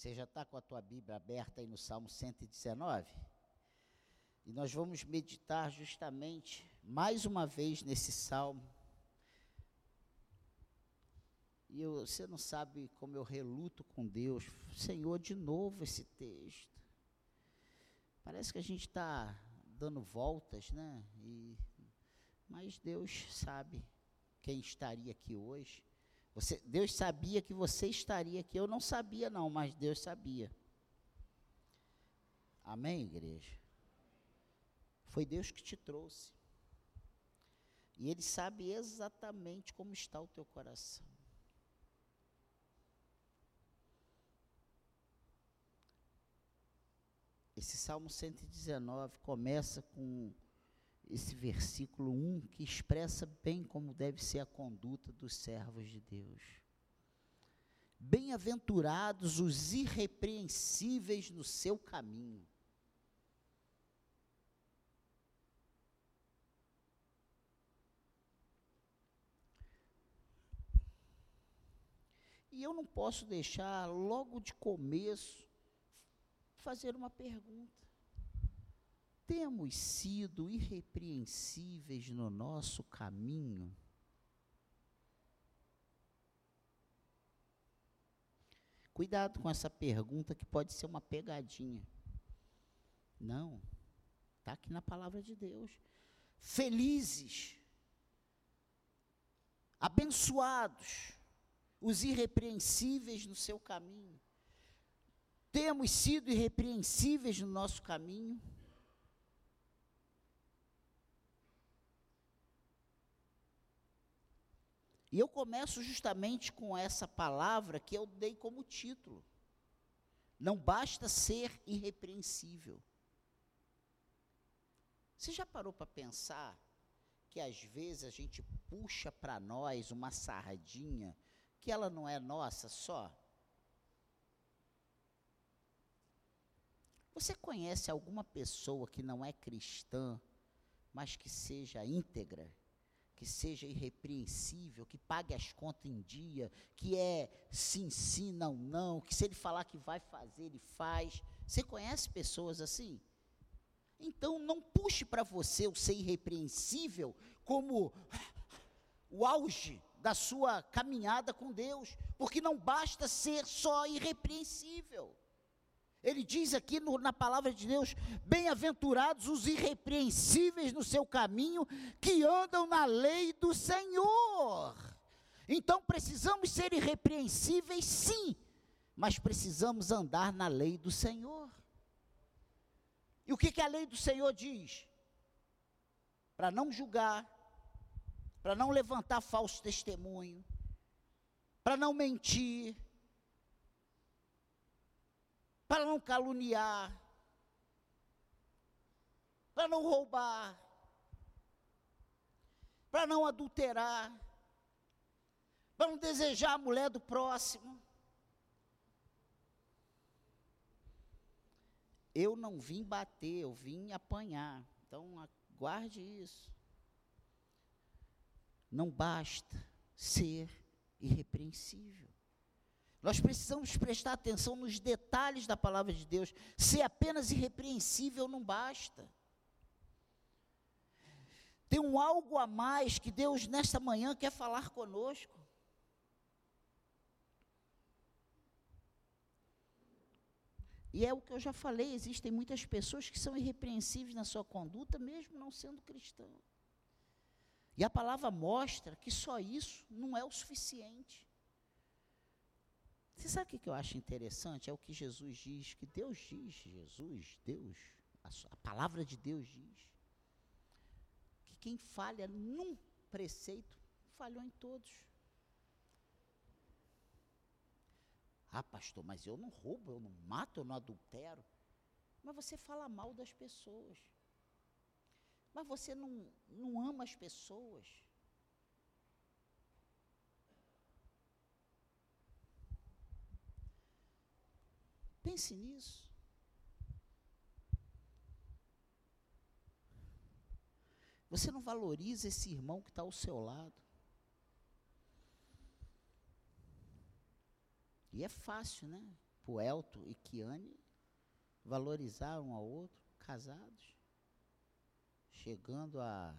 Você já está com a tua Bíblia aberta aí no Salmo 119? E nós vamos meditar justamente mais uma vez nesse salmo. E eu, você não sabe como eu reluto com Deus. Senhor, de novo esse texto. Parece que a gente está dando voltas, né? E, mas Deus sabe quem estaria aqui hoje. Você, Deus sabia que você estaria aqui. Eu não sabia, não, mas Deus sabia. Amém, igreja? Foi Deus que te trouxe. E Ele sabe exatamente como está o teu coração. Esse Salmo 119 começa com esse versículo 1 que expressa bem como deve ser a conduta dos servos de Deus. Bem-aventurados os irrepreensíveis no seu caminho. E eu não posso deixar, logo de começo, fazer uma pergunta temos sido irrepreensíveis no nosso caminho? Cuidado com essa pergunta que pode ser uma pegadinha. Não, está aqui na palavra de Deus. Felizes, abençoados, os irrepreensíveis no seu caminho. Temos sido irrepreensíveis no nosso caminho? E eu começo justamente com essa palavra que eu dei como título. Não basta ser irrepreensível. Você já parou para pensar que às vezes a gente puxa para nós uma sardinha que ela não é nossa só? Você conhece alguma pessoa que não é cristã, mas que seja íntegra? Que seja irrepreensível, que pague as contas em dia, que é sim, sim, não, não, que se ele falar que vai fazer, ele faz. Você conhece pessoas assim? Então não puxe para você o ser irrepreensível como o auge da sua caminhada com Deus, porque não basta ser só irrepreensível. Ele diz aqui no, na palavra de Deus: bem-aventurados os irrepreensíveis no seu caminho, que andam na lei do Senhor. Então precisamos ser irrepreensíveis, sim, mas precisamos andar na lei do Senhor. E o que, que a lei do Senhor diz? Para não julgar, para não levantar falso testemunho, para não mentir, para não caluniar, para não roubar, para não adulterar, para não desejar a mulher do próximo. Eu não vim bater, eu vim apanhar. Então, guarde isso. Não basta ser irrepreensível. Nós precisamos prestar atenção nos detalhes da palavra de Deus. Ser apenas irrepreensível não basta. Tem um algo a mais que Deus nesta manhã quer falar conosco. E é o que eu já falei, existem muitas pessoas que são irrepreensíveis na sua conduta, mesmo não sendo cristão. E a palavra mostra que só isso não é o suficiente. Você sabe o que eu acho interessante? É o que Jesus diz, que Deus diz, Jesus, Deus, a, a palavra de Deus diz, que quem falha num preceito, falhou em todos. Ah, pastor, mas eu não roubo, eu não mato, eu não adultero. Mas você fala mal das pessoas. Mas você não, não ama as pessoas. Pense nisso. Você não valoriza esse irmão que está ao seu lado. E é fácil, né? para o Elton e Kiane valorizar um ao outro, casados, chegando a.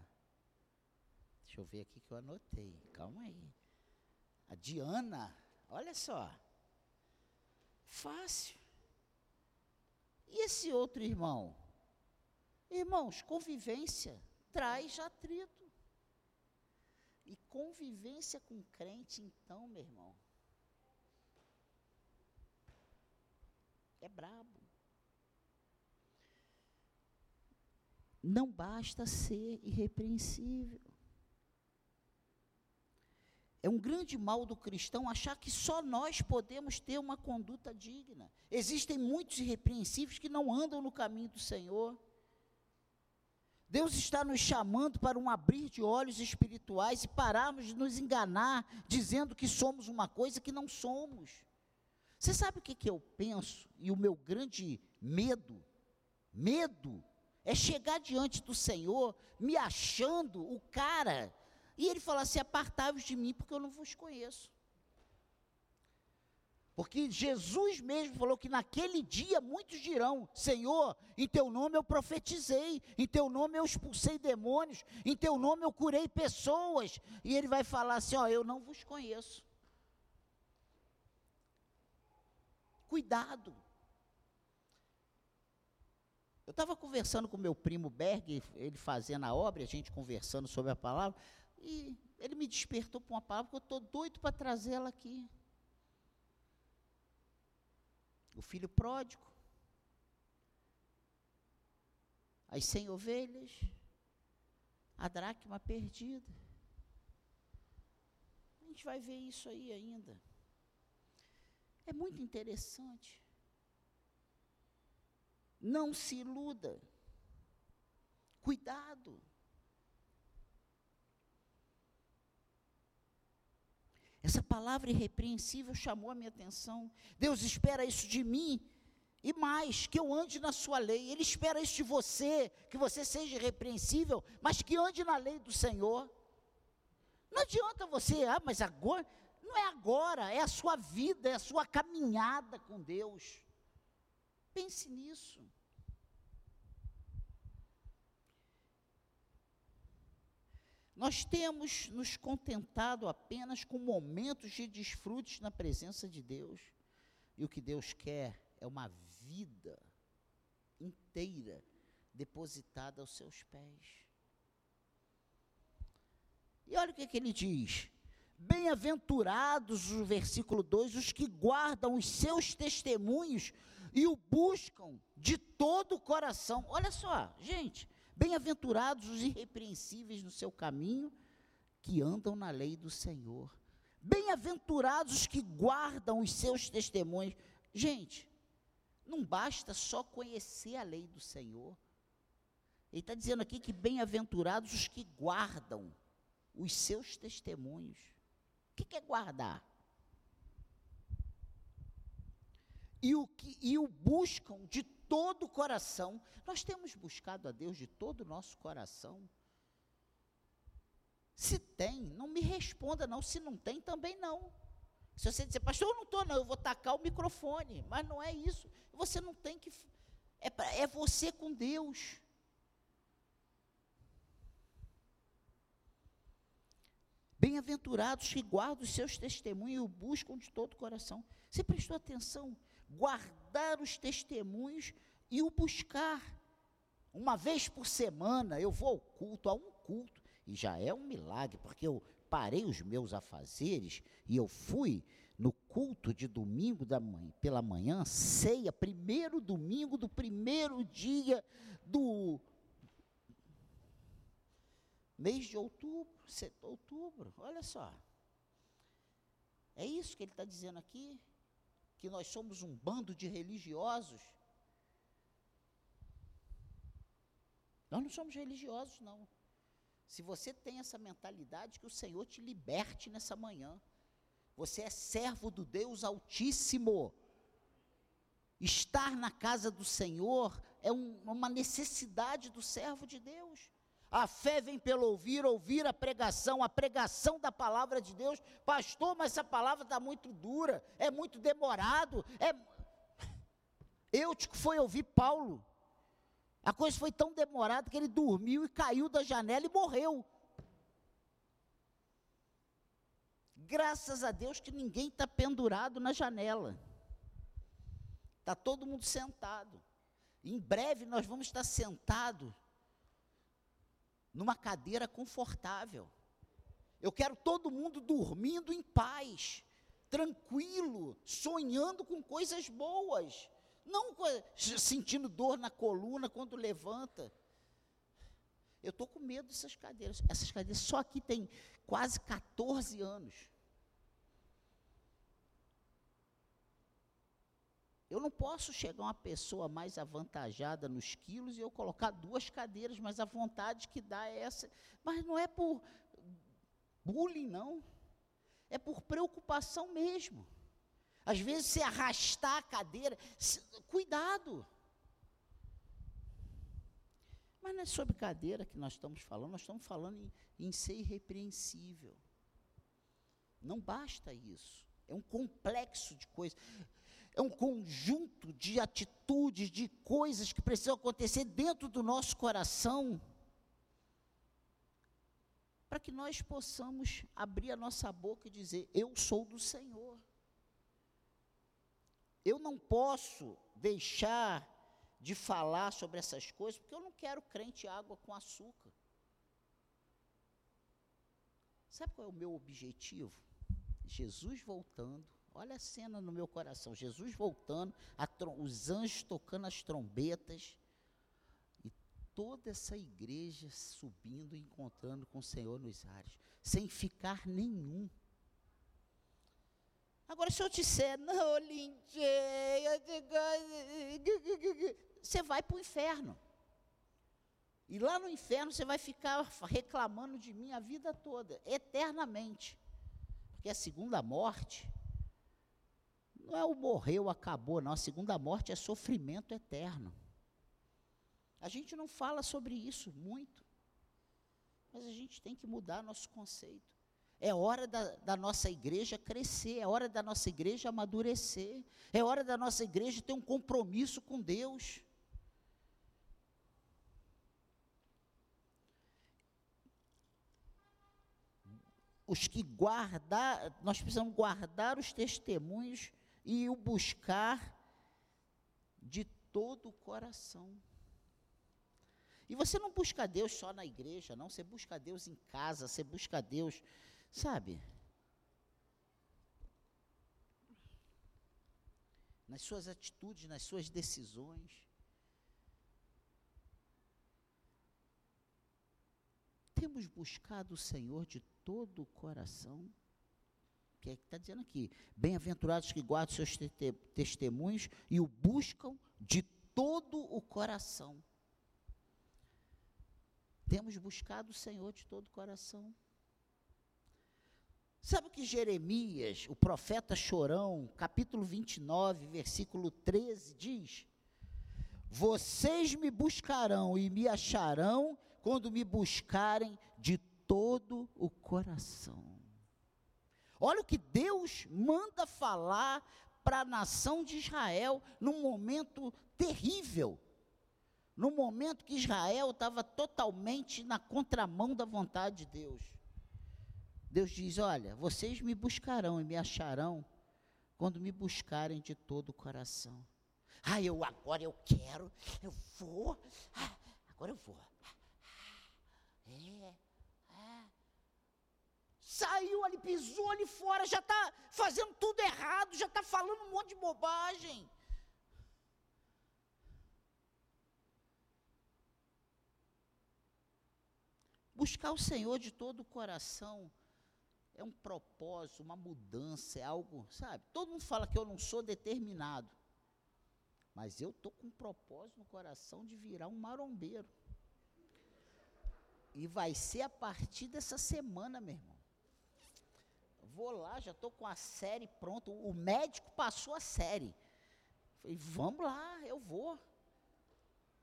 Deixa eu ver aqui que eu anotei, calma aí. A Diana, olha só. Fácil. E esse outro irmão? Irmãos, convivência traz atrito. E convivência com crente, então, meu irmão, é brabo. Não basta ser irrepreensível. É um grande mal do cristão achar que só nós podemos ter uma conduta digna. Existem muitos irrepreensíveis que não andam no caminho do Senhor. Deus está nos chamando para um abrir de olhos espirituais e pararmos de nos enganar, dizendo que somos uma coisa que não somos. Você sabe o que, que eu penso? E o meu grande medo, medo, é chegar diante do Senhor me achando o cara e ele falar assim: apartai-vos de mim, porque eu não vos conheço. Porque Jesus mesmo falou que naquele dia muitos dirão: Senhor, em teu nome eu profetizei, em teu nome eu expulsei demônios, em teu nome eu curei pessoas. E ele vai falar assim: Ó, eu não vos conheço. Cuidado. Eu estava conversando com meu primo Berg, ele fazendo a obra, a gente conversando sobre a palavra, e ele me despertou para uma palavra que eu estou doido para trazê-la aqui. O filho pródigo, as cem ovelhas, a dracma perdida. A gente vai ver isso aí ainda. É muito interessante. Não se iluda. Cuidado. Essa palavra irrepreensível chamou a minha atenção. Deus espera isso de mim e mais, que eu ande na sua lei. Ele espera isso de você, que você seja irrepreensível, mas que ande na lei do Senhor. Não adianta você, ah, mas agora, não é agora, é a sua vida, é a sua caminhada com Deus. Pense nisso. Nós temos nos contentado apenas com momentos de desfrutes na presença de Deus. E o que Deus quer é uma vida inteira depositada aos seus pés. E olha o que, que ele diz: Bem-aventurados, o versículo 2, os que guardam os seus testemunhos e o buscam de todo o coração. Olha só, gente, bem-aventurados os irrepreensíveis no seu caminho, que andam na lei do Senhor. Bem-aventurados os que guardam os seus testemunhos. Gente, não basta só conhecer a lei do Senhor. Ele está dizendo aqui que bem-aventurados os que guardam os seus testemunhos. O que, é guardar? e o, que, e o buscam de todo o coração. Nós temos buscado a Deus de todo o nosso coração. Se tem, não me responda não. Se não tem, também não. Se você dizer, pastor, eu não estou, não, eu vou tacar o microfone. Mas não é isso. Você não tem que. É, pra, é você com Deus. Bem-aventurados que guardam os seus testemunhos e o buscam de todo o coração. Você prestou atenção? Guardar os testemunhos e o buscar. Uma vez por semana eu vou ao culto, a um culto, e já é um milagre, porque eu parei os meus afazeres e eu fui no culto de domingo da pela manhã, ceia, primeiro domingo do primeiro dia do mês de outubro, outubro, olha só. É isso que ele está dizendo aqui que nós somos um bando de religiosos. Nós não somos religiosos, não. Se você tem essa mentalidade, que o Senhor te liberte nessa manhã. Você é servo do Deus Altíssimo. Estar na casa do Senhor é um, uma necessidade do servo de Deus. A fé vem pelo ouvir, ouvir a pregação, a pregação da palavra de Deus. Pastor, mas essa palavra está muito dura, é muito demorado. É... Eutico foi ouvir Paulo. A coisa foi tão demorada que ele dormiu e caiu da janela e morreu. Graças a Deus que ninguém está pendurado na janela. Está todo mundo sentado. Em breve nós vamos estar sentados numa cadeira confortável. Eu quero todo mundo dormindo em paz, tranquilo, sonhando com coisas boas, não sentindo dor na coluna quando levanta. Eu estou com medo dessas cadeiras. Essas cadeiras só aqui tem quase 14 anos. Eu não posso chegar uma pessoa mais avantajada nos quilos e eu colocar duas cadeiras, mas a vontade que dá é essa. Mas não é por bullying, não. É por preocupação mesmo. Às vezes, se arrastar a cadeira, cuidado. Mas não é sobre cadeira que nós estamos falando, nós estamos falando em, em ser irrepreensível. Não basta isso. É um complexo de coisas. É um conjunto de atitudes, de coisas que precisam acontecer dentro do nosso coração para que nós possamos abrir a nossa boca e dizer: Eu sou do Senhor. Eu não posso deixar de falar sobre essas coisas, porque eu não quero crente água com açúcar. Sabe qual é o meu objetivo? Jesus voltando. Olha a cena no meu coração. Jesus voltando, os anjos tocando as trombetas toda essa igreja subindo e encontrando com o Senhor nos ares, sem ficar nenhum. Agora, se eu disser, não, lindinha, você vai para o inferno. E lá no inferno você vai ficar reclamando de mim a vida toda, eternamente. Porque a segunda morte não é o morreu, acabou, não. A segunda morte é sofrimento eterno. A gente não fala sobre isso muito, mas a gente tem que mudar nosso conceito. É hora da, da, nossa igreja crescer, é hora da nossa igreja amadurecer, é hora da nossa igreja ter um compromisso com Deus. Os que guardar, nós precisamos guardar os testemunhos e o buscar de todo o coração. E você não busca Deus só na igreja, não. Você busca Deus em casa, você busca Deus, sabe? Nas suas atitudes, nas suas decisões. Temos buscado o Senhor de todo o coração. Que é que está dizendo aqui? Bem-aventurados que guardam seus te testemunhos e o buscam de todo o coração. Temos buscado o Senhor de todo o coração. Sabe o que Jeremias, o profeta chorão, capítulo 29, versículo 13, diz? Vocês me buscarão e me acharão quando me buscarem de todo o coração. Olha o que Deus manda falar para a nação de Israel num momento terrível no momento que Israel estava totalmente na contramão da vontade de Deus. Deus diz: Olha, vocês me buscarão e me acharão quando me buscarem de todo o coração. Ah, eu agora eu quero, eu vou, ah, agora eu vou. É, é. Saiu ali, pisou ali fora, já está fazendo tudo errado, já está falando um monte de bobagem. Buscar o Senhor de todo o coração é um propósito, uma mudança, é algo, sabe? Todo mundo fala que eu não sou determinado, mas eu estou com um propósito no coração de virar um marombeiro. E vai ser a partir dessa semana, meu irmão. Vou lá, já estou com a série pronta. O médico passou a série. Falei, vamos lá, eu vou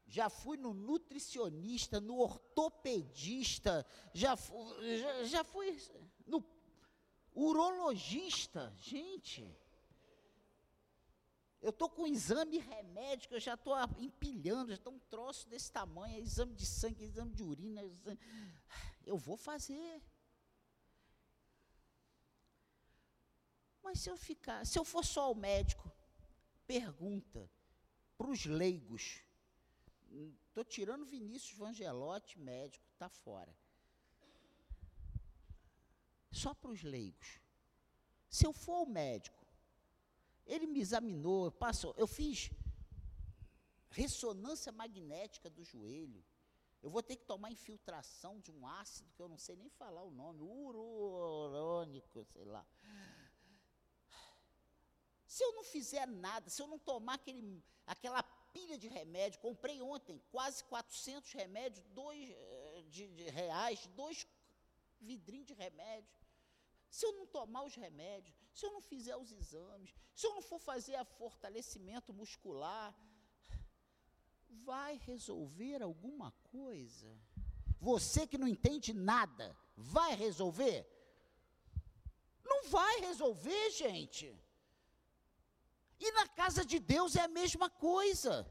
já fui no nutricionista, no ortopedista, já, já, já fui no urologista. Gente, Eu estou com exame remédio, eu já estou empilhando, já estou um troço desse tamanho, é exame de sangue, exame de urina. Exame... Eu vou fazer. Mas se eu ficar, se eu for só ao médico, pergunta para os leigos. Estou tirando Vinícius Vangelotti, médico, está fora. Só para os leigos. Se eu for ao médico, ele me examinou, passou, eu fiz ressonância magnética do joelho. Eu vou ter que tomar infiltração de um ácido que eu não sei nem falar o nome, urônico, sei lá. Se eu não fizer nada, se eu não tomar aquele, aquela pilha de remédio, comprei ontem quase 400 remédios, dois eh, de, de reais, dois vidrinhos de remédio. Se eu não tomar os remédios, se eu não fizer os exames, se eu não for fazer a fortalecimento muscular, vai resolver alguma coisa? Você que não entende nada, vai resolver? Não vai resolver, gente. E na casa de Deus é a mesma coisa.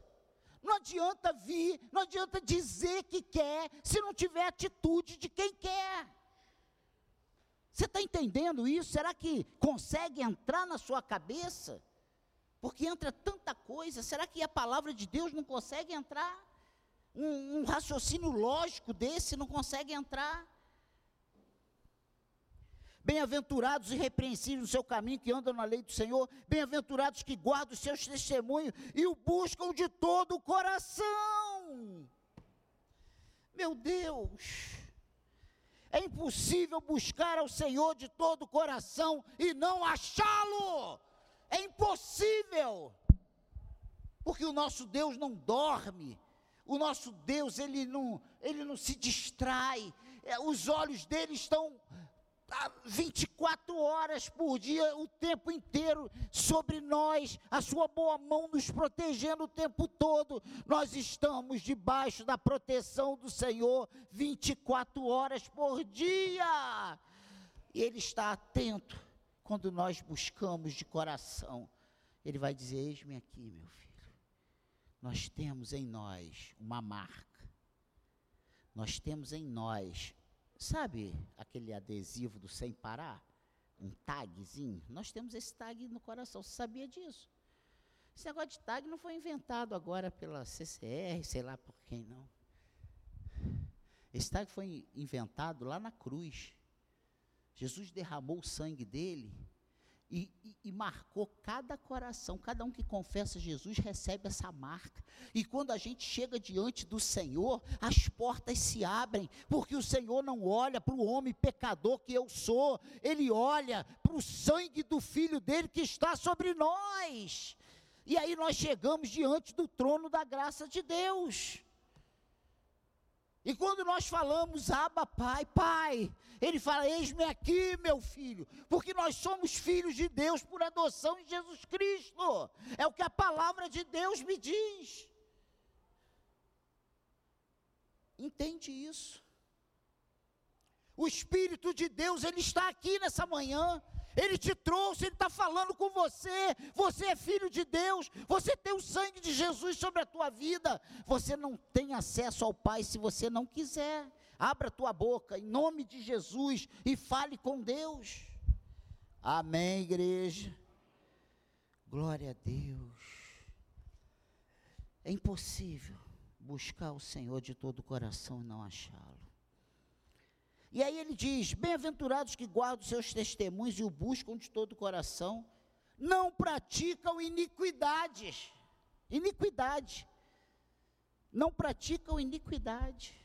Não adianta vir, não adianta dizer que quer, se não tiver atitude de quem quer. Você está entendendo isso? Será que consegue entrar na sua cabeça? Porque entra tanta coisa, será que a palavra de Deus não consegue entrar? Um, um raciocínio lógico desse não consegue entrar? Bem-aventurados e repreensíveis no seu caminho que andam na lei do Senhor. Bem-aventurados que guardam os seus testemunhos e o buscam de todo o coração. Meu Deus, é impossível buscar ao Senhor de todo o coração e não achá-lo. É impossível. Porque o nosso Deus não dorme. O nosso Deus, ele não, ele não se distrai. É, os olhos dele estão 24 horas por dia, o tempo inteiro sobre nós, a sua boa mão nos protegendo o tempo todo. Nós estamos debaixo da proteção do Senhor 24 horas por dia. E Ele está atento quando nós buscamos de coração. Ele vai dizer: Eis-me aqui, meu filho. Nós temos em nós uma marca. Nós temos em nós Sabe aquele adesivo do sem parar? Um tagzinho? Nós temos esse tag no coração. Você sabia disso? Esse negócio de tag não foi inventado agora pela CCR, sei lá por quem não. Esse tag foi inventado lá na cruz. Jesus derramou o sangue dele e, e, e, marcou cada coração. Cada um que confessa Jesus recebe essa marca. E quando a gente chega diante do Senhor, as portas se abrem, porque o Senhor não olha para o homem pecador que eu sou, ele olha para o sangue do Filho dele que está sobre nós. E aí nós chegamos diante do trono da graça de Deus. E quando nós falamos, Abba, Pai, Pai, ele fala: Eis-me aqui, meu filho, porque nós somos filhos de Deus por adoção em Jesus Cristo. É o que a palavra de Deus me diz. Entende isso? O Espírito de Deus, ele está aqui nessa manhã. Ele te trouxe, Ele está falando com você. Você é filho de Deus, você tem o sangue de Jesus sobre a tua vida. Você não tem acesso ao Pai se você não quiser. Abra a tua boca em nome de Jesus e fale com Deus. Amém, igreja. Glória a Deus. É impossível buscar o Senhor de todo o coração e não achá-lo. E aí ele diz: Bem-aventurados que guardam seus testemunhos e o buscam de todo o coração, não praticam iniquidades. Iniquidade. Não praticam iniquidade.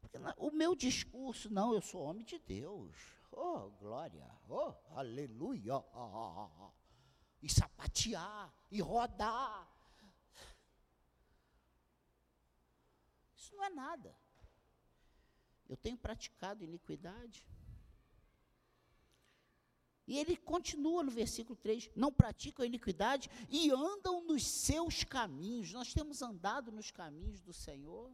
Porque o meu discurso, não, eu sou homem de Deus. Oh, glória. Oh, aleluia. E sapatear, e rodar. Isso não é nada. Eu tenho praticado iniquidade. E ele continua no versículo 3: não praticam iniquidade e andam nos seus caminhos. Nós temos andado nos caminhos do Senhor.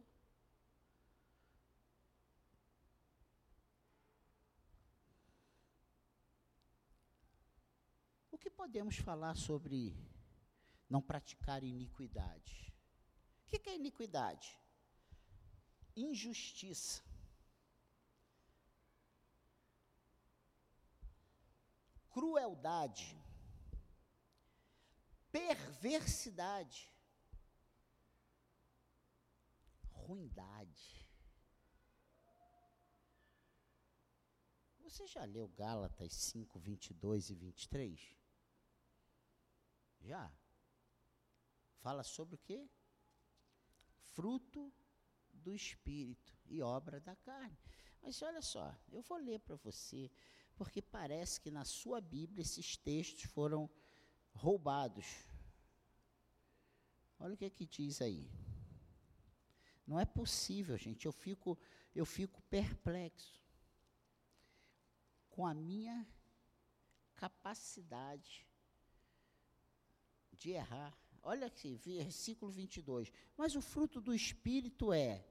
O que podemos falar sobre não praticar iniquidade? O que é iniquidade? Injustiça. Crueldade. Perversidade. Ruindade. Você já leu Gálatas 5, 22 e 23? Já. Fala sobre o quê? Fruto do Espírito e obra da carne. Mas olha só, eu vou ler para você, porque parece que na sua Bíblia esses textos foram roubados. Olha o que é que diz aí. Não é possível, gente. Eu fico, eu fico perplexo com a minha capacidade de errar. Olha aqui, versículo 22. Mas o fruto do Espírito é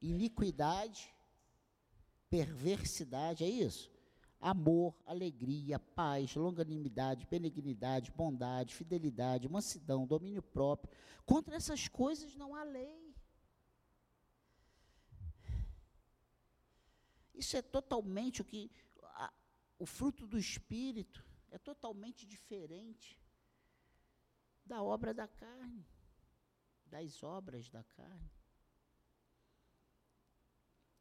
iniquidade, perversidade, é isso? Amor, alegria, paz, longanimidade, benignidade, bondade, fidelidade, mansidão, domínio próprio. Contra essas coisas não há lei. Isso é totalmente o que. A, o fruto do Espírito é totalmente diferente da obra da carne, das obras da carne.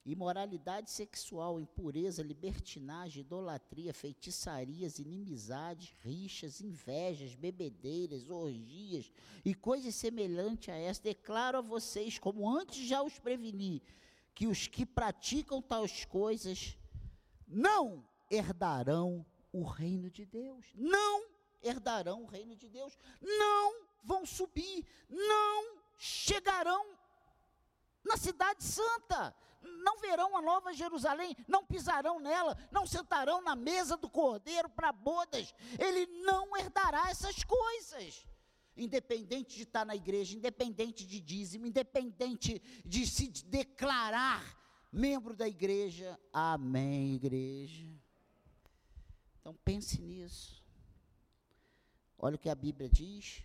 Imoralidade sexual, impureza, libertinagem, idolatria, feitiçarias, inimizades, rixas, invejas, bebedeiras, orgias e coisas semelhantes a essa. Declaro a vocês, como antes já os preveni, que os que praticam tais coisas não herdarão o reino de Deus. Não herdarão o reino de Deus, não vão subir, não chegarão na cidade santa, não verão a nova Jerusalém, não pisarão nela, não sentarão na mesa do cordeiro para bodas, ele não herdará essas coisas. Independente de estar na igreja, independente de dízimo, independente de se declarar membro da igreja. Amém, igreja. Então pense nisso. Olha o que a Bíblia diz.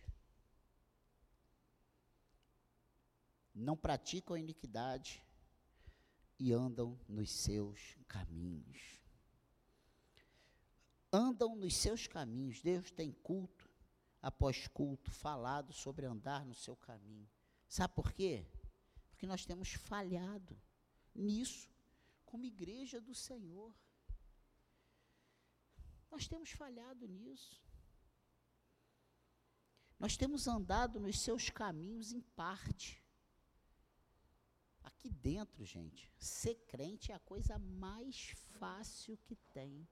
Não praticam a iniquidade e andam nos seus caminhos. Andam nos seus caminhos. Deus tem culto após culto falado sobre andar no seu caminho. Sabe por quê? Porque nós temos falhado nisso como igreja do Senhor. Nós temos falhado nisso. Nós temos andado nos seus caminhos em parte. Aqui dentro, gente, ser crente é a coisa mais fácil que tem.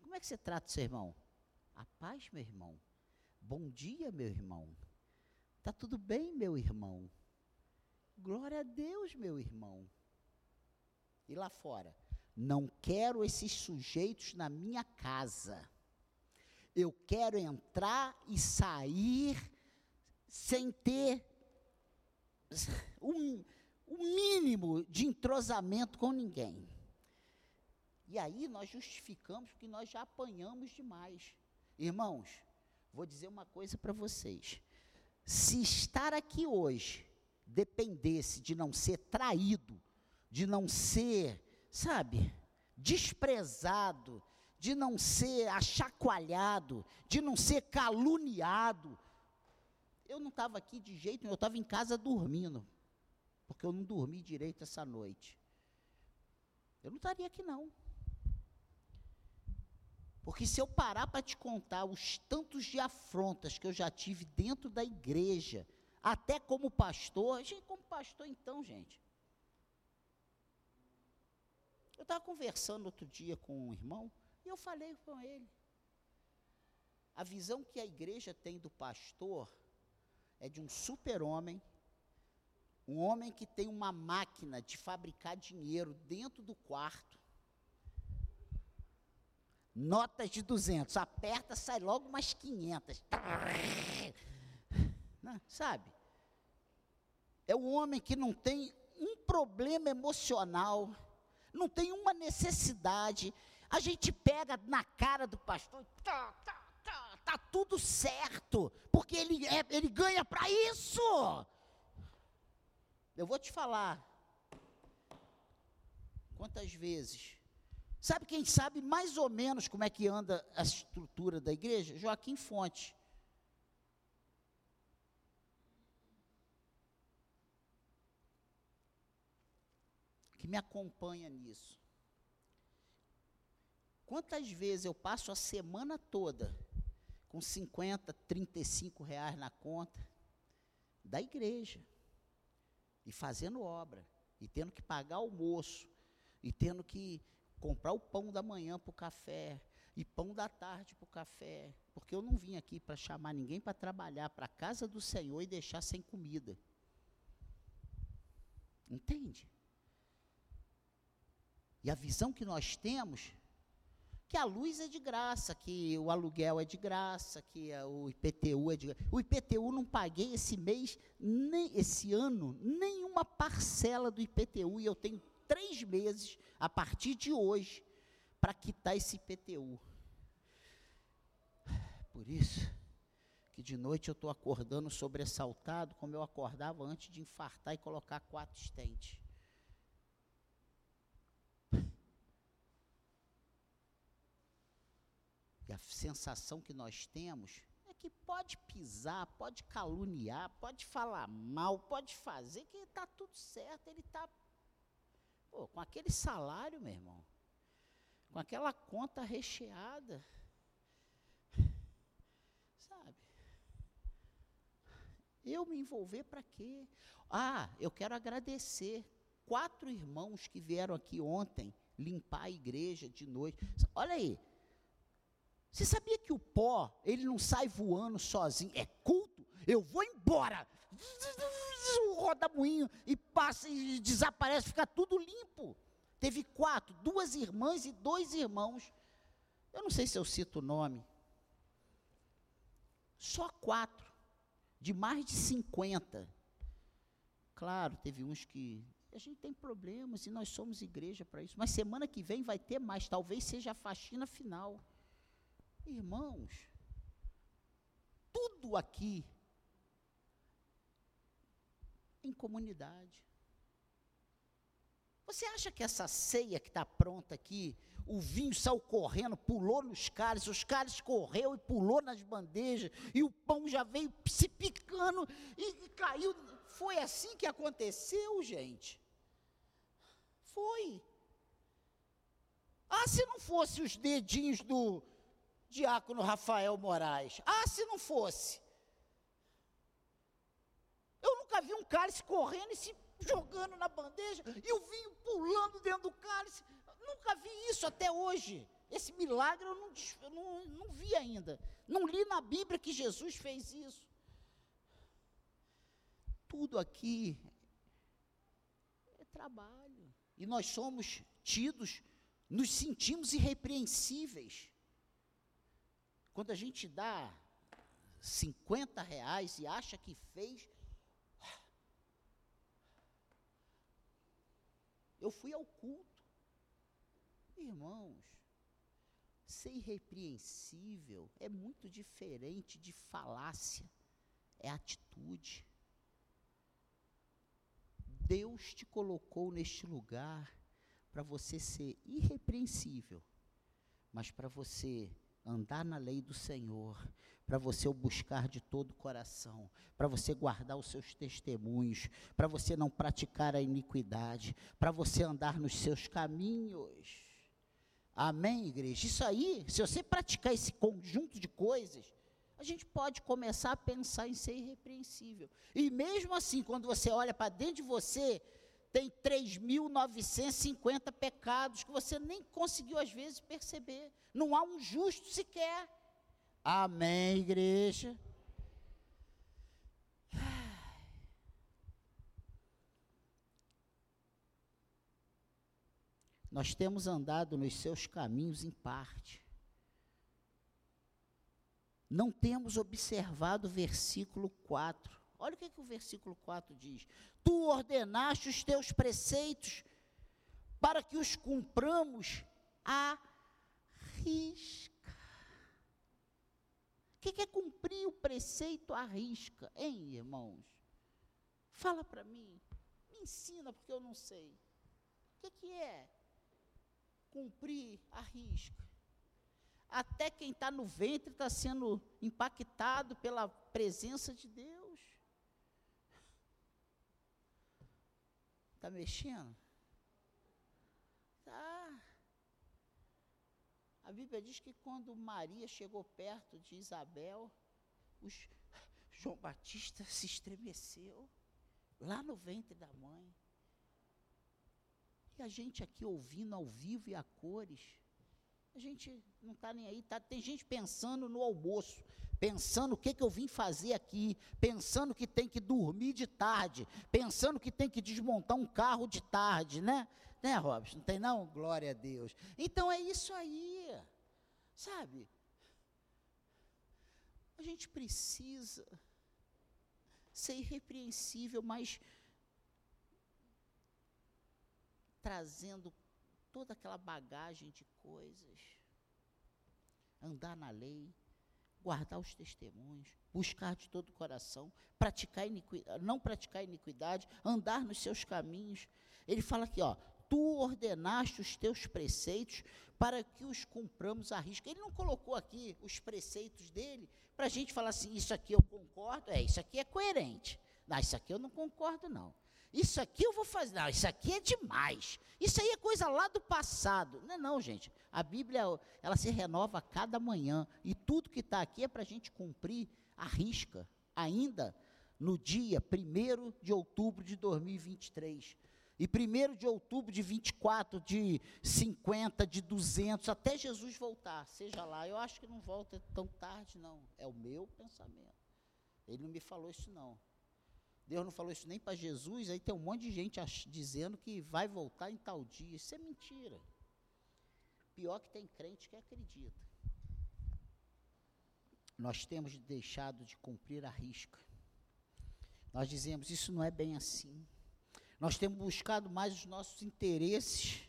Como é que você trata seu irmão? A paz, meu irmão. Bom dia, meu irmão. Tá tudo bem, meu irmão. Glória a Deus, meu irmão. E lá fora, não quero esses sujeitos na minha casa. Eu quero entrar e sair sem ter um, um mínimo de entrosamento com ninguém. E aí nós justificamos porque nós já apanhamos demais. Irmãos, vou dizer uma coisa para vocês. Se estar aqui hoje dependesse de não ser traído, de não ser, sabe, desprezado, de não ser achacoalhado, de não ser caluniado. Eu não estava aqui de jeito nenhum, eu estava em casa dormindo, porque eu não dormi direito essa noite. Eu não estaria aqui não. Porque se eu parar para te contar os tantos de afrontas que eu já tive dentro da igreja, até como pastor, gente, como pastor então, gente. Eu estava conversando outro dia com um irmão, e eu falei com ele. A visão que a igreja tem do pastor é de um super-homem, um homem que tem uma máquina de fabricar dinheiro dentro do quarto. Notas de 200, aperta, sai logo umas 500. Não, sabe? É o homem que não tem um problema emocional, não tem uma necessidade, A gente pega na cara do pastor, tá, tá, tá, tá tudo certo, porque ele, é, ele ganha para isso. Eu vou te falar. Quantas vezes? Sabe quem sabe mais ou menos como é que anda a estrutura da igreja? Joaquim Fonte. Que me acompanha nisso. Quantas vezes eu passo a semana toda com 50, 35 reais na conta da igreja e fazendo obra, e tendo que pagar almoço, e tendo que comprar o pão da manhã para o café, e pão da tarde para o café, porque eu não vim aqui para chamar ninguém para trabalhar para a casa do Senhor e deixar sem comida. Entende? E a visão que nós temos que a luz é de graça, que o aluguel é de graça, que o IPTU é de graça. O IPTU não paguei esse mês, nem esse ano, nenhuma parcela do IPTU, e eu tenho três meses, a partir de hoje, para quitar esse IPTU. Por isso que de noite eu estou acordando sobressaltado, como eu acordava antes de infartar e colocar quatro estentes. E a sensação que nós temos é que pode pisar, pode caluniar, pode falar mal, pode fazer, que está tudo certo, ele está. com aquele salário, meu irmão, com aquela conta recheada. Sabe? Eu me envolver para quê? Ah, eu quero agradecer quatro irmãos que vieram aqui ontem limpar a igreja de noite. Olha aí, você sabia que o pó, ele não sai voando sozinho? É culto? Eu vou embora. Roda moinho e passa e desaparece, fica tudo limpo. Teve quatro, duas irmãs e dois irmãos. Eu não sei se eu cito o nome. Só quatro, de mais de 50. Claro, teve uns que. A gente tem problemas e nós somos igreja para isso. Mas semana que vem vai ter mais, talvez seja a faxina final. Irmãos, tudo aqui em comunidade. Você acha que essa ceia que está pronta aqui, o vinho saiu correndo, pulou nos cálices, os cálices correu e pulou nas bandejas, e o pão já veio se picando e, e caiu. Foi assim que aconteceu, gente. Foi. Ah, se não fosse os dedinhos do, diácono Rafael Moraes. Ah, se não fosse. Eu nunca vi um cálice correndo e se jogando na bandeja e o vinho pulando dentro do cálice. Nunca vi isso até hoje. Esse milagre eu não, eu não, não vi ainda. Não li na Bíblia que Jesus fez isso. Tudo aqui é trabalho. E nós somos tidos, nos sentimos irrepreensíveis. Quando a gente dá 50 reais e acha que fez. Eu fui ao culto. Irmãos, ser irrepreensível é muito diferente de falácia, é atitude. Deus te colocou neste lugar para você ser irrepreensível, mas para você andar na lei do Senhor, para você o buscar de todo o coração, para você guardar os seus testemunhos, para você não praticar a iniquidade, para você andar nos seus caminhos. Amém, igreja? Isso aí, se você praticar esse conjunto de coisas, a gente pode começar a pensar em ser irrepreensível. E mesmo assim, quando você olha para dentro de você, tem 3.950 pecados que você nem conseguiu às vezes perceber. Não há um justo sequer. Amém, igreja? Nós temos andado nos seus caminhos em parte. Não temos observado o versículo 4. Olha o que, que o versículo 4 diz: Tu ordenaste os teus preceitos para que os cumpramos a risca. O que é cumprir o preceito à risca, hein, irmãos? Fala para mim, me ensina, porque eu não sei. O que é cumprir a risca? Até quem está no ventre está sendo impactado pela presença de Deus. Está mexendo? Tá. A Bíblia diz que quando Maria chegou perto de Isabel, os, João Batista se estremeceu lá no ventre da mãe. E a gente aqui ouvindo ao vivo e a cores, a gente não está nem aí. Tá, tem gente pensando no almoço, pensando o que, que eu vim fazer aqui, pensando que tem que dormir de tarde, pensando que tem que desmontar um carro de tarde, né? Né, Robson? Não tem não? Glória a Deus. Então é isso aí, sabe? A gente precisa ser irrepreensível, mas trazendo toda aquela bagagem de coisas. Andar na lei, guardar os testemunhos, buscar de todo o coração, praticar iniquidade, não praticar iniquidade, andar nos seus caminhos. Ele fala aqui, ó, tu ordenaste os teus preceitos para que os cumpramos à risca. Ele não colocou aqui os preceitos dele para a gente falar assim, isso aqui eu concordo, é, isso aqui é coerente. Não, isso aqui eu não concordo, não. Isso aqui eu vou fazer. Não, isso aqui é demais. Isso aí é coisa lá do passado. Não é não, gente. A Bíblia, ela se renova a cada manhã. E tudo que está aqui é para a gente cumprir a risca, ainda no dia 1 de outubro de 2023. E 1 de outubro de 24, de 50, de 200, até Jesus voltar, seja lá. Eu acho que não volta tão tarde, não. É o meu pensamento. Ele não me falou isso, não. Deus não falou isso nem para Jesus, aí tem um monte de gente dizendo que vai voltar em tal dia. Isso é mentira. Pior que tem crente que acredita. Nós temos deixado de cumprir a risca. Nós dizemos, isso não é bem assim. Nós temos buscado mais os nossos interesses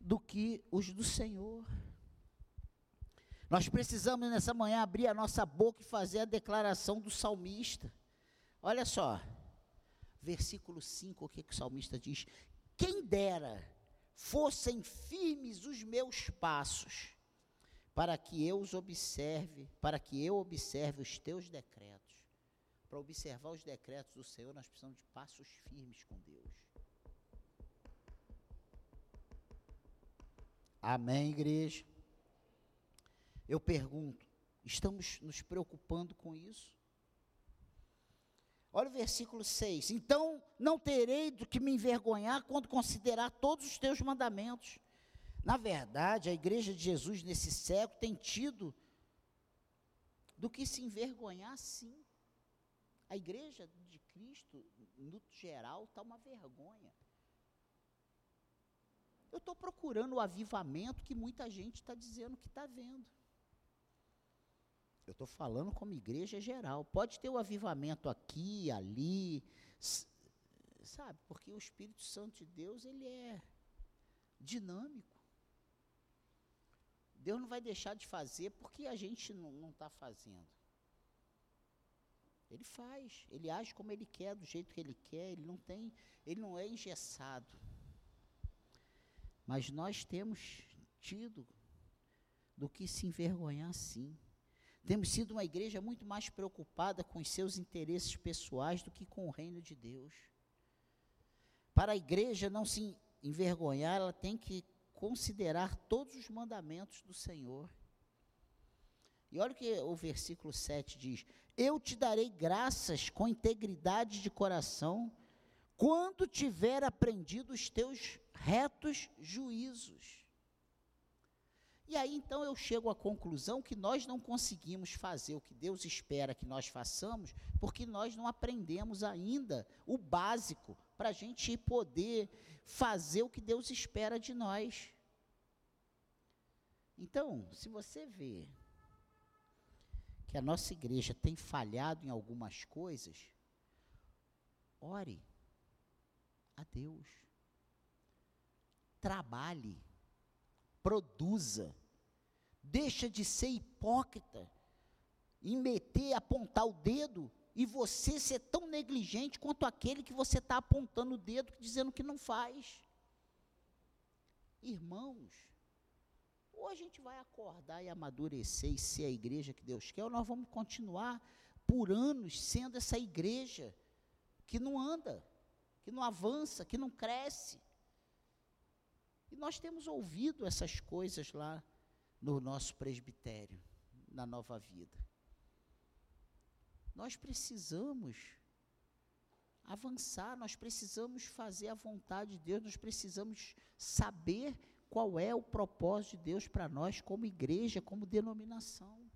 do que os do Senhor. Nós precisamos nessa manhã abrir a nossa boca e fazer a declaração do salmista. Olha só, versículo 5, o que, que o salmista diz? Quem dera fossem firmes os meus passos, para que eu os observe, para que eu observe os teus decretos. Para observar os decretos do Senhor, nós precisamos de passos firmes com Deus. Amém, igreja? Eu pergunto, estamos nos preocupando com isso? Olha o versículo 6. Então não terei do que me envergonhar quando considerar todos os teus mandamentos. Na verdade, a igreja de Jesus nesse século tem tido do que se envergonhar, sim. A igreja de Cristo, no geral, está uma vergonha. Eu estou procurando o avivamento que muita gente está dizendo que está vendo. Eu estou falando como igreja geral. Pode ter o avivamento aqui, ali, sabe? Porque o Espírito Santo de Deus, ele é dinâmico. Deus não vai deixar de fazer porque a gente não está fazendo. Ele faz, ele age como ele quer, do jeito que ele quer, ele não tem, ele não é engessado. Mas nós temos tido do que se envergonhar sim. Temos sido uma igreja muito mais preocupada com os seus interesses pessoais do que com o reino de Deus. Para a igreja não se envergonhar, ela tem que considerar todos os mandamentos do Senhor. E olha o que o versículo 7 diz: Eu te darei graças com integridade de coração, quando tiver aprendido os teus retos juízos. E aí então eu chego à conclusão que nós não conseguimos fazer o que Deus espera que nós façamos, porque nós não aprendemos ainda o básico para a gente poder fazer o que Deus espera de nós. Então, se você vê que a nossa igreja tem falhado em algumas coisas, ore a Deus. Trabalhe produza, Deixa de ser hipócrita em meter, apontar o dedo e você ser tão negligente quanto aquele que você está apontando o dedo, dizendo que não faz. Irmãos, ou a gente vai acordar e amadurecer e ser a igreja que Deus quer, ou nós vamos continuar por anos sendo essa igreja que não anda, que não avança, que não cresce. E nós temos ouvido essas coisas lá no nosso presbitério, na nova vida. Nós precisamos avançar, nós precisamos fazer a vontade de Deus, nós precisamos saber qual é o propósito de Deus para nós como igreja, como denominação.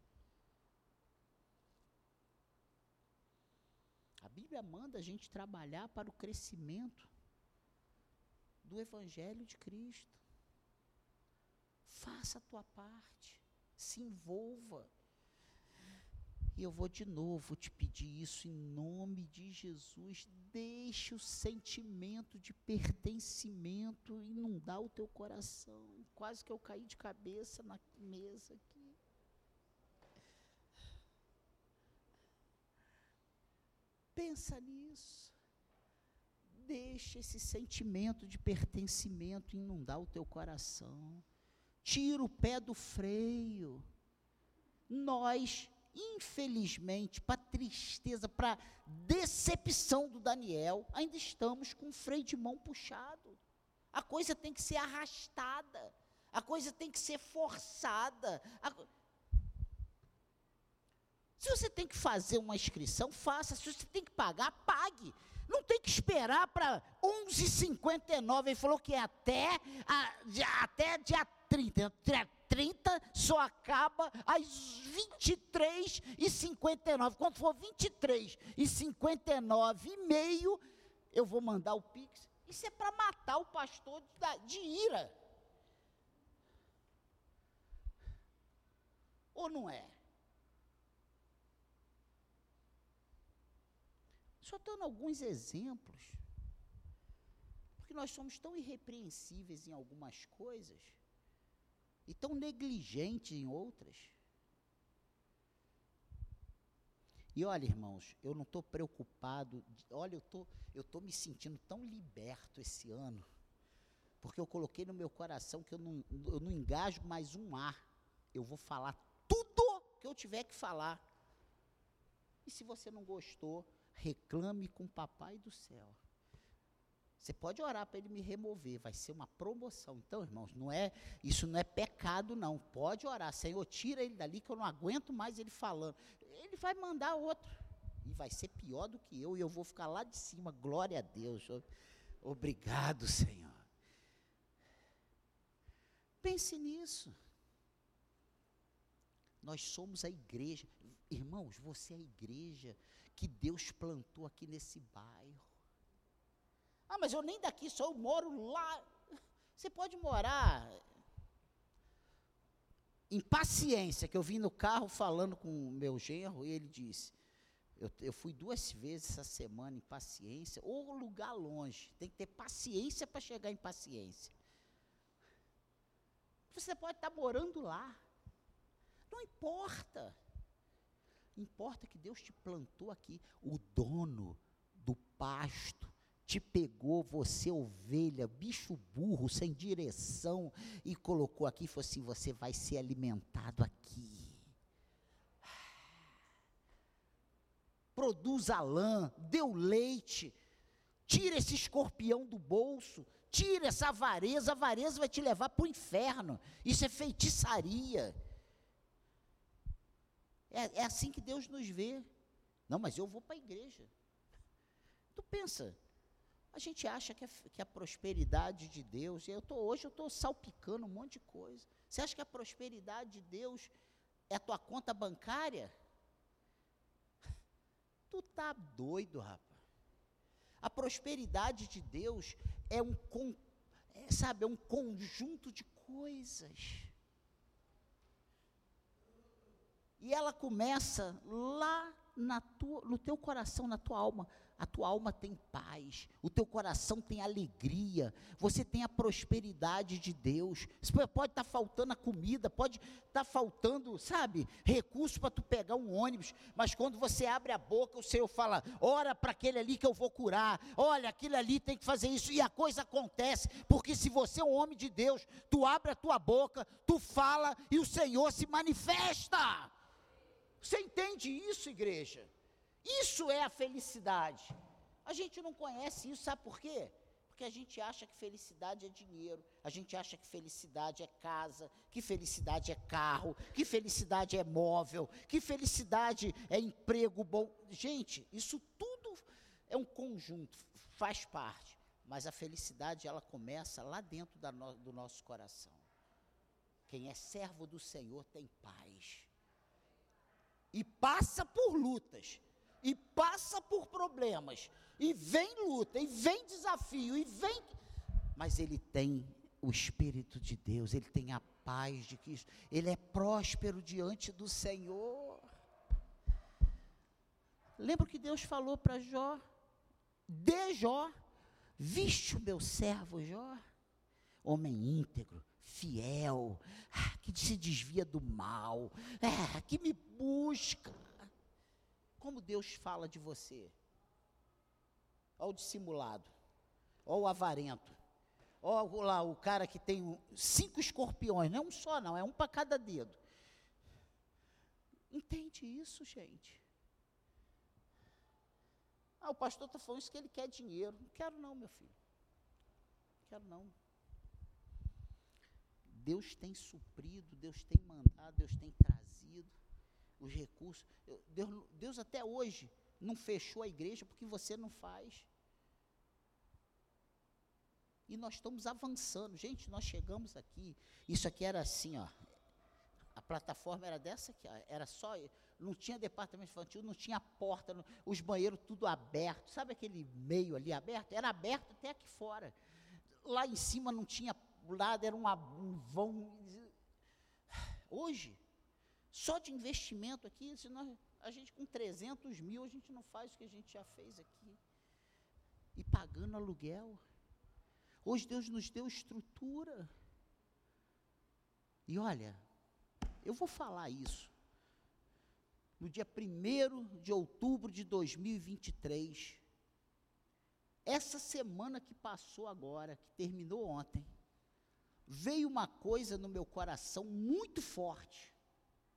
A Bíblia manda a gente trabalhar para o crescimento do Evangelho de Cristo. Faça a tua parte, se envolva. E eu vou de novo te pedir isso em nome de Jesus. Deixe o sentimento de pertencimento inundar o teu coração. Quase que eu caí de cabeça na mesa aqui. Pensa nisso. Deixe esse sentimento de pertencimento inundar o teu coração. Tira o pé do freio. Nós infelizmente, para tristeza, para decepção do Daniel, ainda estamos com o freio de mão puxado. A coisa tem que ser arrastada, a coisa tem que ser forçada. A... Se você tem que fazer uma inscrição, faça. Se você tem que pagar, pague. Não tem que esperar para 11h59. Ele falou que até, a, até dia 30. 30 só acaba às 23 e 59. Quando for 23 e 59 e meio, eu vou mandar o Pix. Isso é para matar o pastor de, de ira. Ou não é? Só dando alguns exemplos. Porque nós somos tão irrepreensíveis em algumas coisas e tão negligente em outras. E olha, irmãos, eu não estou preocupado, olha, eu tô, estou me sentindo tão liberto esse ano, porque eu coloquei no meu coração que eu não, eu não engajo mais um ar, eu vou falar tudo que eu tiver que falar. E se você não gostou, reclame com o papai do céu. Você pode orar para ele me remover, vai ser uma promoção. Então, irmãos, não é, isso não é pecado não. Pode orar, Senhor, tira ele dali que eu não aguento mais ele falando. Ele vai mandar outro e vai ser pior do que eu e eu vou ficar lá de cima. Glória a Deus. Obrigado, Senhor. Pense nisso. Nós somos a igreja. Irmãos, você é a igreja que Deus plantou aqui nesse bairro. Ah, mas eu nem daqui sou, eu moro lá. Você pode morar em paciência, que eu vim no carro falando com o meu genro e ele disse: eu, eu fui duas vezes essa semana em paciência, ou lugar longe, tem que ter paciência para chegar em paciência. Você pode estar morando lá, não importa. Importa que Deus te plantou aqui, o dono do pasto te pegou, você ovelha, bicho burro, sem direção, e colocou aqui e falou assim: você vai ser alimentado aqui. Produz a lã, deu leite, tira esse escorpião do bolso, tira essa avareza, a avareza vai te levar para o inferno. Isso é feitiçaria. É, é assim que Deus nos vê. Não, mas eu vou para a igreja. Tu pensa, a gente acha que a, que a prosperidade de Deus, eu tô, hoje eu estou salpicando um monte de coisa. Você acha que a prosperidade de Deus é a tua conta bancária? Tu tá doido, rapaz. A prosperidade de Deus é um, é, sabe, é um conjunto de coisas. E ela começa lá na tua, no teu coração, na tua alma. A tua alma tem paz, o teu coração tem alegria, você tem a prosperidade de Deus. Pode estar tá faltando a comida, pode estar tá faltando, sabe, recurso para tu pegar um ônibus, mas quando você abre a boca, o Senhor fala: ora para aquele ali que eu vou curar, olha, aquele ali tem que fazer isso, e a coisa acontece, porque se você é um homem de Deus, tu abre a tua boca, tu fala e o Senhor se manifesta. Você entende isso, igreja? Isso é a felicidade. A gente não conhece isso, sabe por quê? Porque a gente acha que felicidade é dinheiro, a gente acha que felicidade é casa, que felicidade é carro, que felicidade é móvel, que felicidade é emprego bom. Gente, isso tudo é um conjunto, faz parte. Mas a felicidade, ela começa lá dentro no, do nosso coração. Quem é servo do Senhor tem paz e passa por lutas, e passa por problemas, e vem luta, e vem desafio, e vem. Mas ele tem o Espírito de Deus, ele tem a paz de Cristo, ele é próspero diante do Senhor. Lembra que Deus falou para Jó? De Jó, viste o meu servo Jó, homem íntegro, fiel, ah, que se desvia do mal, é, que me busca. Como Deus fala de você? Olha o dissimulado, olha o avarento, olha lá o cara que tem cinco escorpiões, não é um só, não, é um para cada dedo. Entende isso, gente? Ah, o pastor está falando isso que ele quer dinheiro. Não quero não, meu filho. Não quero não. Deus tem suprido, Deus tem mandado, Deus tem trazido os recursos. Deus, Deus até hoje não fechou a igreja porque você não faz. E nós estamos avançando. Gente, nós chegamos aqui. Isso aqui era assim, ó. A plataforma era dessa aqui, ó, era só. Não tinha departamento infantil, não tinha porta, não, os banheiros tudo aberto. Sabe aquele meio ali aberto? Era aberto até aqui fora. Lá em cima não tinha lado era um vão. Hoje, só de investimento aqui, a gente com 300 mil, a gente não faz o que a gente já fez aqui. E pagando aluguel. Hoje Deus nos deu estrutura. E olha, eu vou falar isso. No dia 1 de outubro de 2023, essa semana que passou agora, que terminou ontem, veio uma coisa no meu coração muito forte.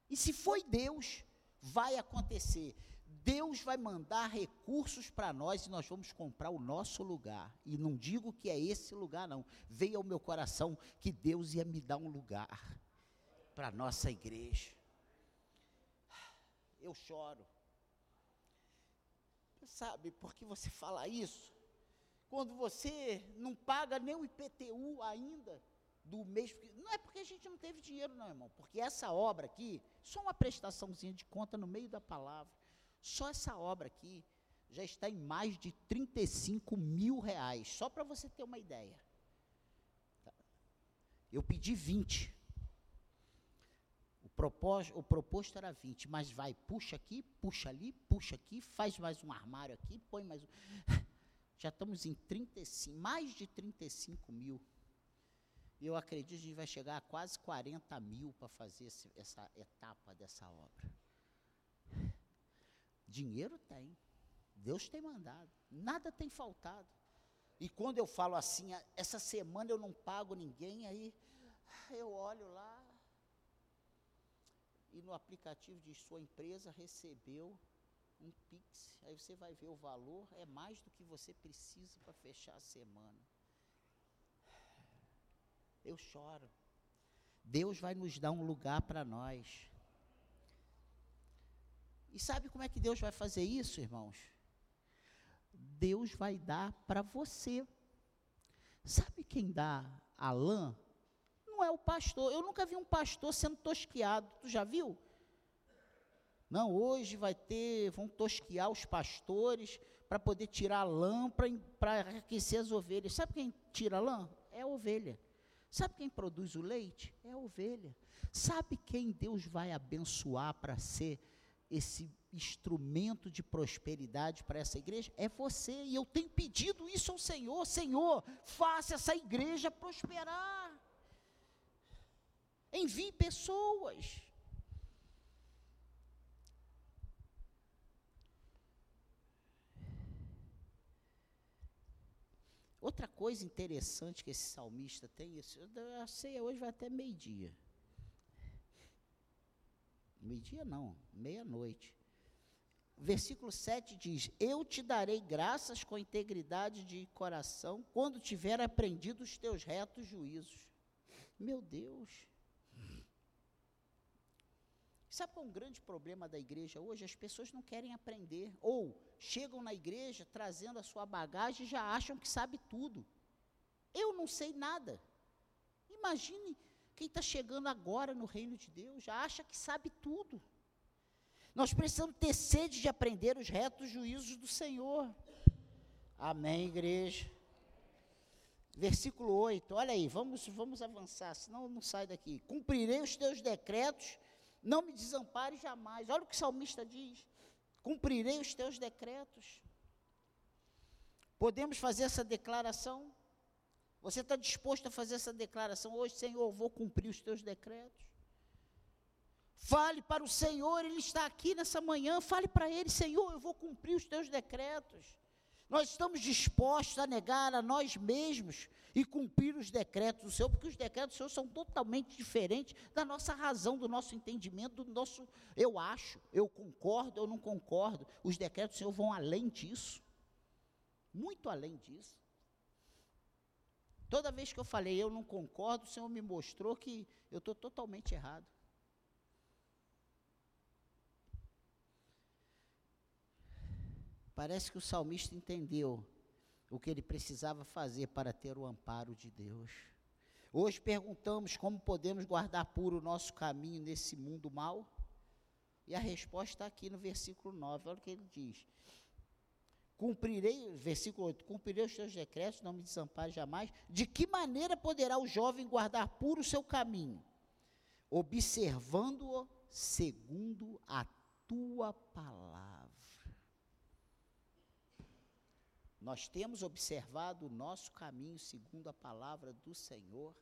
E se foi Deus, vai acontecer. Deus vai mandar recursos para nós e nós vamos comprar o nosso lugar. E não digo que é esse lugar, não. Veio ao meu coração que Deus ia me dar um lugar para a nossa igreja. Eu choro. Sabe por que você fala isso? Quando você não paga nem o IPTU ainda, do mês. Não é porque a gente não teve dinheiro, não, irmão. Porque essa obra aqui, só uma prestaçãozinha de conta no meio da palavra. Só essa obra aqui já está em mais de 35 mil reais. Só para você ter uma ideia. Tá. Eu pedi 20. O proposto, era 20, mas vai, puxa aqui, puxa ali, puxa aqui, faz mais um armário aqui, põe mais um. Já estamos em 35, mais de 35 mil. E eu acredito que a gente vai chegar a quase 40 mil para fazer esse, essa etapa dessa obra. Dinheiro tem. Deus tem mandado. Nada tem faltado. E quando eu falo assim, essa semana eu não pago ninguém, aí eu olho lá e no aplicativo de sua empresa recebeu um Pix. Aí você vai ver o valor, é mais do que você precisa para fechar a semana eu choro. Deus vai nos dar um lugar para nós. E sabe como é que Deus vai fazer isso, irmãos? Deus vai dar para você. Sabe quem dá a lã? Não é o pastor. Eu nunca vi um pastor sendo tosquiado. Tu já viu? Não, hoje vai ter, vão tosquiar os pastores para poder tirar a lã para aquecer as ovelhas. Sabe quem tira a lã? É a ovelha. Sabe quem produz o leite? É a ovelha. Sabe quem Deus vai abençoar para ser esse instrumento de prosperidade para essa igreja é você. E eu tenho pedido isso ao Senhor: Senhor, faça essa igreja prosperar. Envie pessoas. Outra coisa interessante que esse salmista tem, a ceia hoje vai até meio-dia. Meio-dia não, meia-noite. Versículo 7 diz: Eu te darei graças com integridade de coração quando tiver aprendido os teus retos juízos. Meu Deus. Sabe qual é um grande problema da igreja hoje? As pessoas não querem aprender. Ou chegam na igreja trazendo a sua bagagem e já acham que sabe tudo. Eu não sei nada. Imagine quem está chegando agora no reino de Deus, já acha que sabe tudo. Nós precisamos ter sede de aprender os retos juízos do Senhor. Amém, igreja. Versículo 8, olha aí, vamos, vamos avançar, senão não sai daqui. Cumprirei os teus decretos não me desampare jamais. Olha o que o salmista diz: cumprirei os teus decretos. Podemos fazer essa declaração? Você está disposto a fazer essa declaração hoje, Senhor? Vou cumprir os teus decretos. Fale para o Senhor, Ele está aqui nessa manhã. Fale para Ele, Senhor, eu vou cumprir os teus decretos. Nós estamos dispostos a negar a nós mesmos e cumprir os decretos do Senhor, porque os decretos do Senhor são totalmente diferentes da nossa razão, do nosso entendimento, do nosso eu acho, eu concordo, eu não concordo. Os decretos do Senhor vão além disso. Muito além disso. Toda vez que eu falei eu não concordo, o Senhor me mostrou que eu estou totalmente errado. Parece que o salmista entendeu o que ele precisava fazer para ter o amparo de Deus. Hoje perguntamos como podemos guardar puro o nosso caminho nesse mundo mal? E a resposta está aqui no versículo 9, olha o que ele diz. Cumprirei, versículo 8, cumprirei os teus decretos, não me desampare jamais. De que maneira poderá o jovem guardar puro o seu caminho? Observando-o segundo a tua palavra. Nós temos observado o nosso caminho segundo a palavra do Senhor.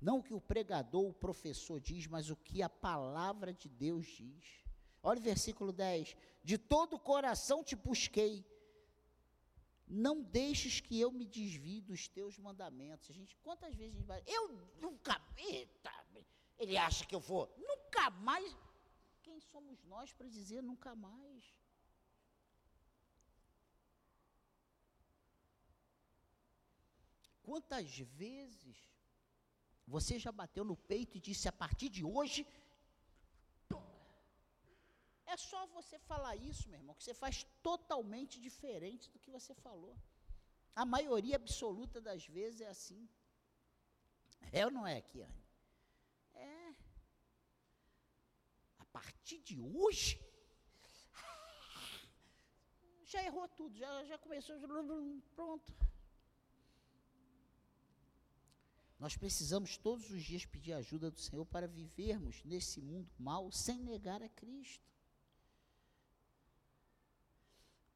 Não o que o pregador, o professor diz, mas o que a palavra de Deus diz. Olha o versículo 10. De todo o coração te busquei. Não deixes que eu me desvie dos teus mandamentos. A gente, quantas vezes a gente vai. Eu nunca. Eita, ele acha que eu vou. Nunca mais. Quem somos nós para dizer nunca mais? Quantas vezes você já bateu no peito e disse: a partir de hoje. É só você falar isso, meu irmão, que você faz totalmente diferente do que você falou. A maioria absoluta das vezes é assim. É ou não é, Kiane? É. A partir de hoje, já errou tudo, já, já começou, pronto. Nós precisamos todos os dias pedir ajuda do Senhor para vivermos nesse mundo mal sem negar a Cristo.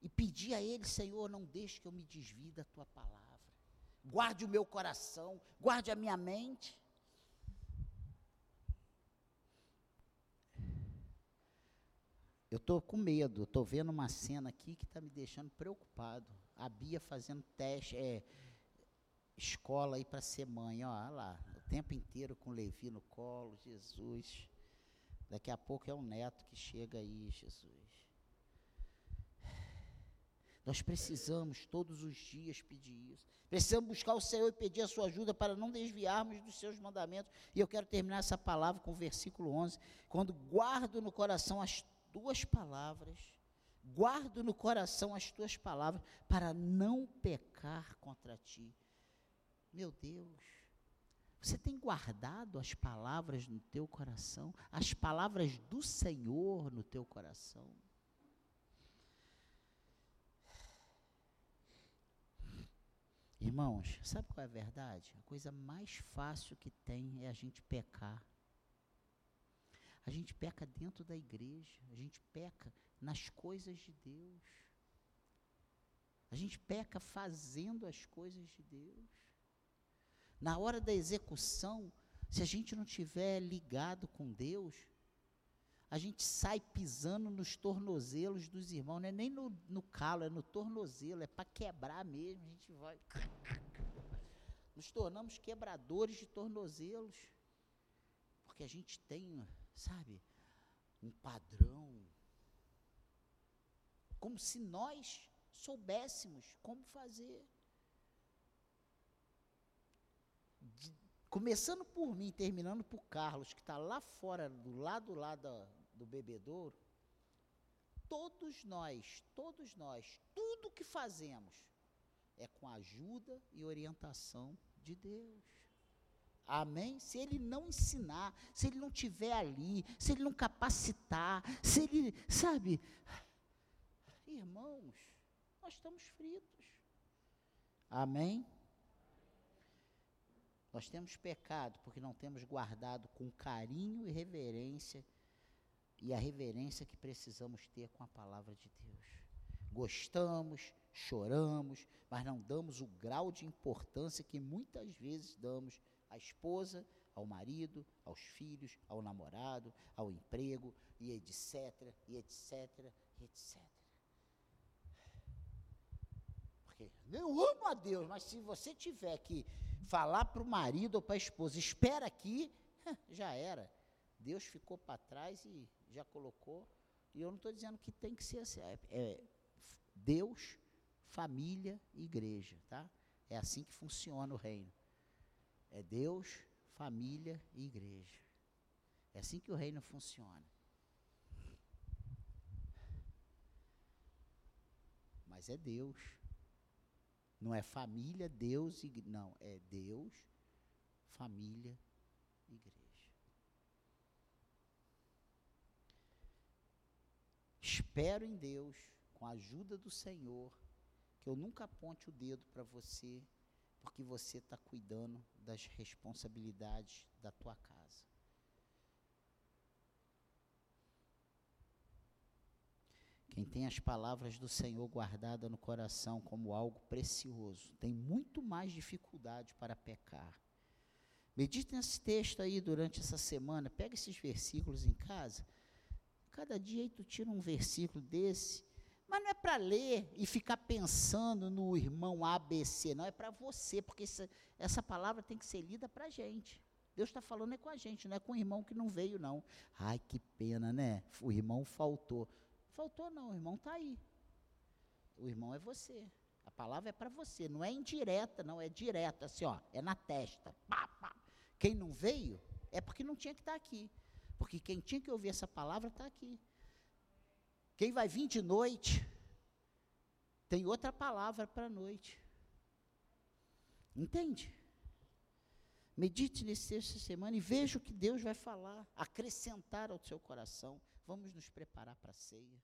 E pedir a Ele, Senhor, não deixe que eu me desvie da tua palavra. Guarde o meu coração, guarde a minha mente. Eu estou com medo, estou vendo uma cena aqui que está me deixando preocupado. A Bia fazendo teste, é, escola aí para ser mãe, ó, lá, o tempo inteiro com o Levi no colo, Jesus. Daqui a pouco é um neto que chega aí, Jesus. Nós precisamos todos os dias pedir isso. Precisamos buscar o Senhor e pedir a sua ajuda para não desviarmos dos seus mandamentos. E eu quero terminar essa palavra com o versículo 11. Quando guardo no coração as tuas palavras, guardo no coração as tuas palavras, para não pecar contra ti. Meu Deus, você tem guardado as palavras no teu coração, as palavras do Senhor no teu coração? Irmãos, sabe qual é a verdade? A coisa mais fácil que tem é a gente pecar. A gente peca dentro da igreja, a gente peca nas coisas de Deus. A gente peca fazendo as coisas de Deus. Na hora da execução, se a gente não tiver ligado com Deus, a gente sai pisando nos tornozelos dos irmãos, não é nem no, no calo, é no tornozelo, é para quebrar mesmo. A gente vai. Nos tornamos quebradores de tornozelos, porque a gente tem, sabe, um padrão. Como se nós soubéssemos como fazer. De, começando por mim, terminando por Carlos, que está lá fora, do lado lá da, do bebedouro, todos nós, todos nós, tudo que fazemos é com a ajuda e orientação de Deus. Amém? Se ele não ensinar, se ele não tiver ali, se ele não capacitar, se ele, sabe, irmãos, nós estamos fritos. Amém? Nós temos pecado porque não temos guardado com carinho e reverência e a reverência que precisamos ter com a palavra de Deus. Gostamos, choramos, mas não damos o grau de importância que muitas vezes damos à esposa, ao marido, aos filhos, ao namorado, ao emprego, e etc, e etc, e etc. Porque eu amo a Deus, mas se você tiver que falar para o marido ou para a esposa, espera aqui, já era. Deus ficou para trás e já colocou. E eu não estou dizendo que tem que ser assim. É, é Deus, família igreja, tá? É assim que funciona o reino. É Deus, família e igreja. É assim que o reino funciona. Mas é Deus. Não é família, Deus e não, é Deus, família, igreja. Espero em Deus, com a ajuda do Senhor, que eu nunca aponte o dedo para você, porque você está cuidando das responsabilidades da tua casa. Quem tem as palavras do Senhor guardadas no coração como algo precioso, tem muito mais dificuldade para pecar. Medite nesse texto aí durante essa semana, pega esses versículos em casa Cada dia aí tu tira um versículo desse, mas não é para ler e ficar pensando no irmão ABC, não, é para você, porque essa, essa palavra tem que ser lida para a gente. Deus está falando é com a gente, não é com o irmão que não veio, não. Ai, que pena, né? O irmão faltou. Faltou não, o irmão está aí. O irmão é você. A palavra é para você, não é indireta, não, é direta, assim, ó, é na testa. Pá, pá. Quem não veio é porque não tinha que estar tá aqui. Porque quem tinha que ouvir essa palavra está aqui. Quem vai vir de noite, tem outra palavra para a noite. Entende? Medite nesse texto semana e veja o que Deus vai falar, acrescentar ao seu coração. Vamos nos preparar para a ceia.